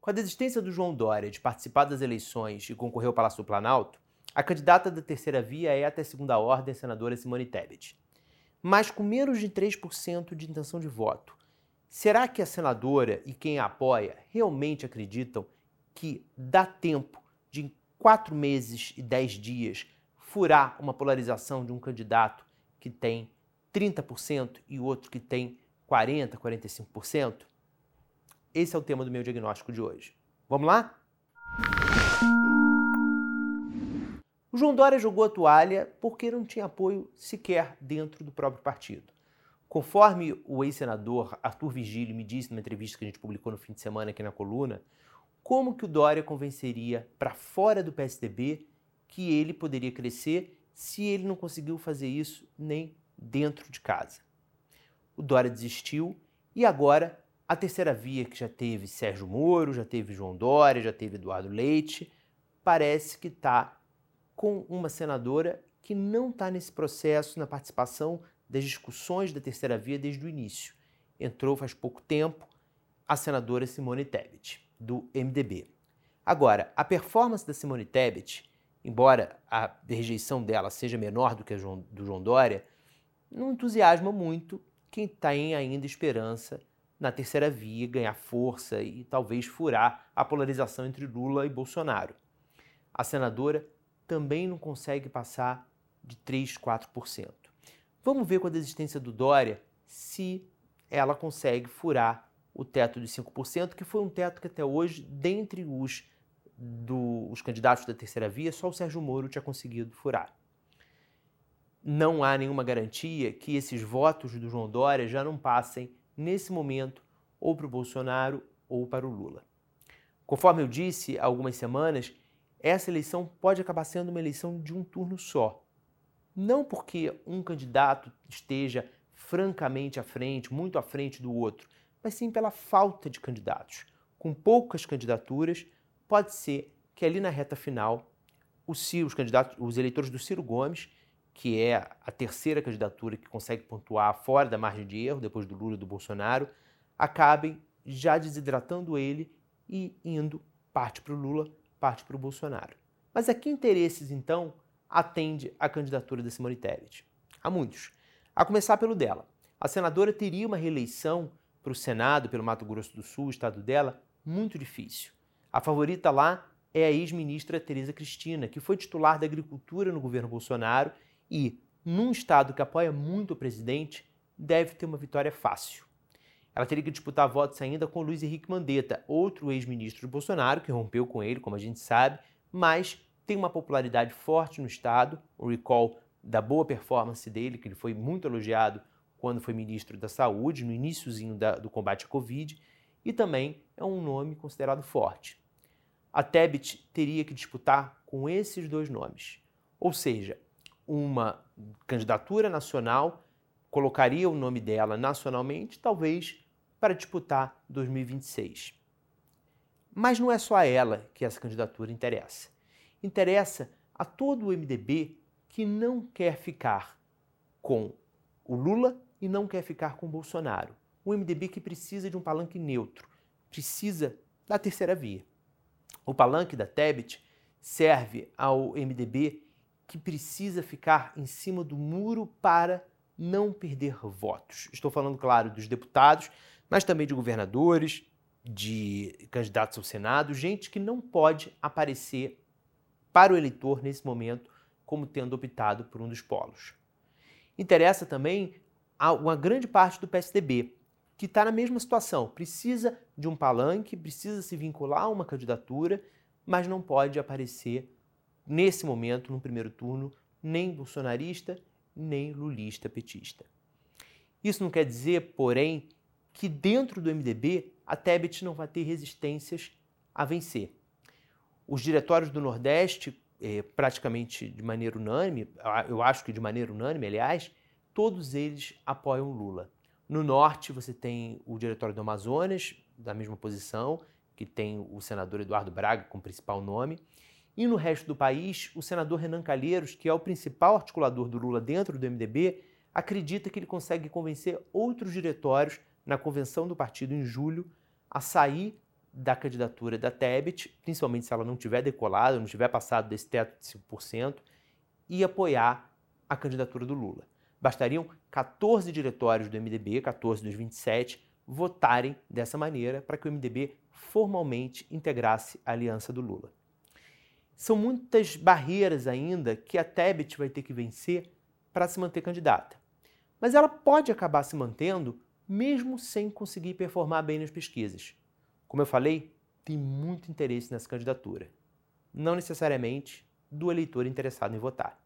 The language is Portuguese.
Com a desistência do João Dória de participar das eleições e concorrer ao Palácio do Planalto, a candidata da terceira via é até segunda ordem a senadora Simone Tebet. Mas com menos de 3% de intenção de voto, será que a senadora e quem a apoia realmente acreditam que dá tempo de, em quatro meses e dez dias, furar uma polarização de um candidato que tem 30% e outro que tem 40%, 45%? Esse é o tema do meu diagnóstico de hoje. Vamos lá? O João Dória jogou a toalha porque não tinha apoio sequer dentro do próprio partido. Conforme o ex-senador Arthur Vigílio me disse numa entrevista que a gente publicou no fim de semana aqui na coluna, como que o Dória convenceria para fora do PSDB que ele poderia crescer se ele não conseguiu fazer isso nem dentro de casa? O Dória desistiu e agora a terceira via, que já teve Sérgio Moro, já teve João Dória, já teve Eduardo Leite, parece que está com uma senadora que não está nesse processo, na participação das discussões da terceira via desde o início. Entrou faz pouco tempo a senadora Simone Tebet, do MDB. Agora, a performance da Simone Tebet, embora a rejeição dela seja menor do que a do João Dória, não entusiasma muito quem tem ainda esperança na terceira via, ganhar força e talvez furar a polarização entre Lula e Bolsonaro. A senadora também não consegue passar de 3, 4%. Vamos ver com a desistência do Dória se ela consegue furar o teto de 5%, que foi um teto que até hoje, dentre os, do, os candidatos da terceira via, só o Sérgio Moro tinha conseguido furar. Não há nenhuma garantia que esses votos do João Dória já não passem nesse momento, ou para o Bolsonaro ou para o Lula. Conforme eu disse há algumas semanas, essa eleição pode acabar sendo uma eleição de um turno só. Não porque um candidato esteja francamente à frente, muito à frente do outro, mas sim pela falta de candidatos. Com poucas candidaturas, pode ser que ali na reta final, os, candidatos, os eleitores do Ciro Gomes que é a terceira candidatura que consegue pontuar fora da margem de erro, depois do Lula e do Bolsonaro, acabem já desidratando ele e indo parte para o Lula, parte para o Bolsonaro. Mas a que interesses, então, atende a candidatura da Simone Tebet? Há muitos. A começar pelo dela. A senadora teria uma reeleição para o Senado, pelo Mato Grosso do Sul, o estado dela, muito difícil. A favorita lá é a ex-ministra Tereza Cristina, que foi titular da Agricultura no governo Bolsonaro e, num estado que apoia muito o presidente, deve ter uma vitória fácil. Ela teria que disputar votos ainda com Luiz Henrique Mandetta, outro ex-ministro de Bolsonaro, que rompeu com ele, como a gente sabe, mas tem uma popularidade forte no estado, o recall da boa performance dele, que ele foi muito elogiado quando foi ministro da Saúde, no iníciozinho do combate à Covid, e também é um nome considerado forte. A Tebet teria que disputar com esses dois nomes, ou seja, uma candidatura nacional, colocaria o nome dela nacionalmente, talvez para disputar 2026. Mas não é só a ela que essa candidatura interessa. Interessa a todo o MDB que não quer ficar com o Lula e não quer ficar com o Bolsonaro. Um MDB que precisa de um palanque neutro, precisa da terceira via. O palanque da Tebet serve ao MDB que precisa ficar em cima do muro para não perder votos. Estou falando, claro, dos deputados, mas também de governadores, de candidatos ao Senado, gente que não pode aparecer para o eleitor nesse momento como tendo optado por um dos polos. Interessa também a uma grande parte do PSDB, que está na mesma situação, precisa de um palanque, precisa se vincular a uma candidatura, mas não pode aparecer nesse momento, no primeiro turno, nem bolsonarista, nem lulista petista. Isso não quer dizer, porém, que dentro do MDB a Tebet não vai ter resistências a vencer. Os diretórios do Nordeste, eh, praticamente de maneira unânime, eu acho que de maneira unânime, aliás, todos eles apoiam Lula. No Norte, você tem o diretório do Amazonas, da mesma posição, que tem o senador Eduardo Braga como principal nome, e no resto do país, o senador Renan Calheiros, que é o principal articulador do Lula dentro do MDB, acredita que ele consegue convencer outros diretórios na convenção do partido em julho a sair da candidatura da Tebet, principalmente se ela não tiver decolado, não tiver passado desse teto de 5%, e apoiar a candidatura do Lula. Bastariam 14 diretórios do MDB, 14 dos 27, votarem dessa maneira para que o MDB formalmente integrasse a aliança do Lula. São muitas barreiras ainda que a Tebet vai ter que vencer para se manter candidata. Mas ela pode acabar se mantendo mesmo sem conseguir performar bem nas pesquisas. Como eu falei, tem muito interesse nessa candidatura. Não necessariamente do eleitor interessado em votar.